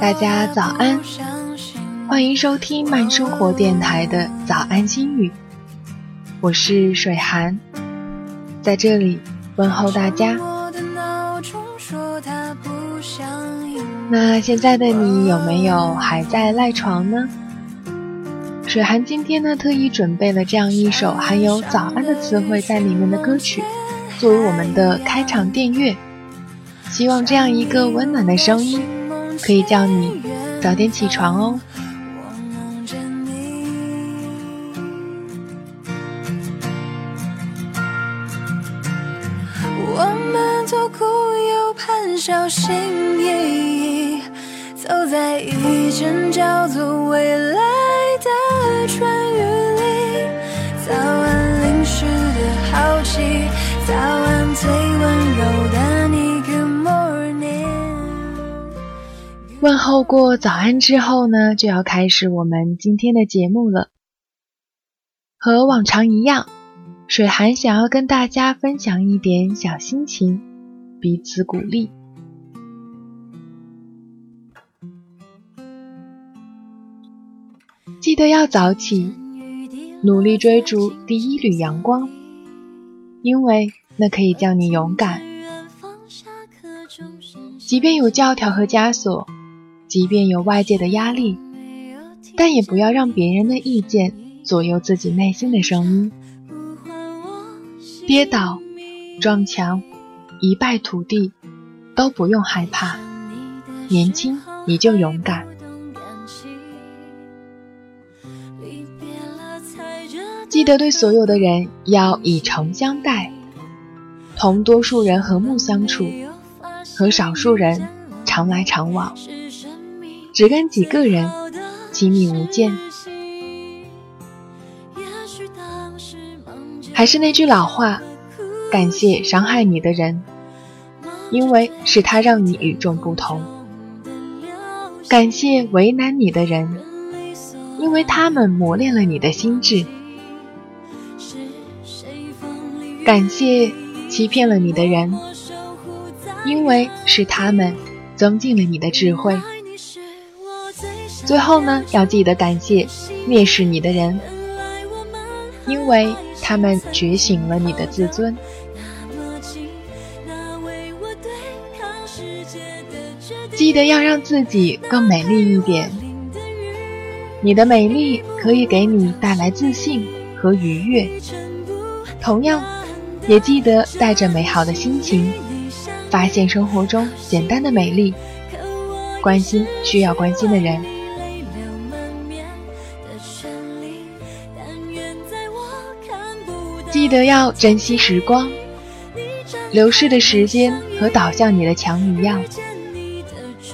大家早安，欢迎收听慢生活电台的早安心语，我是水寒，在这里问候大家。那现在的你有没有还在赖床呢？水寒今天呢特意准备了这样一首含有早安的词汇在里面的歌曲，作为我们的开场电乐。希望这样一个温暖的声音，可以叫你早点起床哦。我们左顾右盼，小心翼翼，走在一间叫做未来的船问候过早安之后呢，就要开始我们今天的节目了。和往常一样，水寒想要跟大家分享一点小心情，彼此鼓励。记得要早起，努力追逐第一缕阳光，因为那可以叫你勇敢。即便有教条和枷锁。即便有外界的压力，但也不要让别人的意见左右自己内心的声音。跌倒、撞墙、一败涂地，都不用害怕。年轻你就勇敢。记得对所有的人要以诚相待，同多数人和睦相处，和少数人常来常往。只跟几个人亲密无间。还是那句老话，感谢伤害你的人，因为是他让你与众不同；感谢为难你的人，因为他们磨练了你的心智；感谢欺骗了你的人，因为是他们增进了你的智慧。最后呢，要记得感谢蔑视你的人，因为他们觉醒了你的自尊。记得要让自己更美丽一点，你的美丽可以给你带来自信和愉悦。同样，也记得带着美好的心情，发现生活中简单的美丽，关心需要关心的人。记得要珍惜时光，流逝的时间和倒向你的墙一样，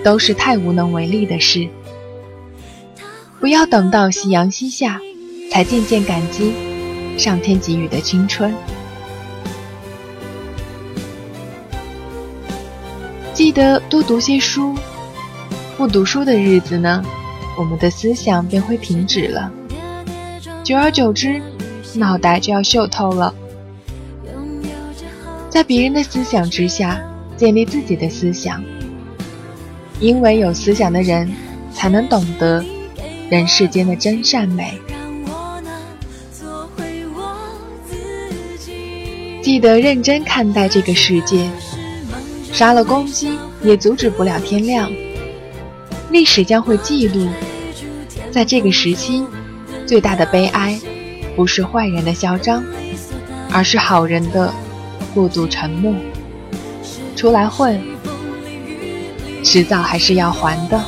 都是太无能为力的事。不要等到夕阳西下，才渐渐感激上天给予的青春。记得多读些书，不读书的日子呢，我们的思想便会停止了，久而久之。脑袋就要锈透了，在别人的思想之下建立自己的思想，因为有思想的人才能懂得人世间的真善美。记得认真看待这个世界，杀了公鸡也阻止不了天亮。历史将会记录，在这个时期最大的悲哀。不是坏人的嚣张，而是好人的过度沉默。出来混，迟早还是要还的。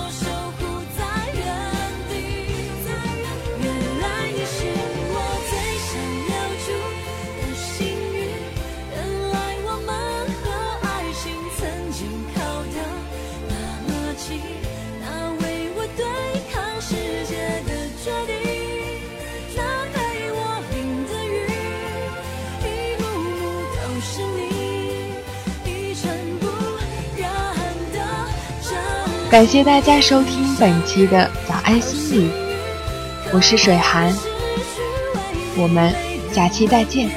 感谢大家收听本期的早安心理，我是水寒，我们下期再见。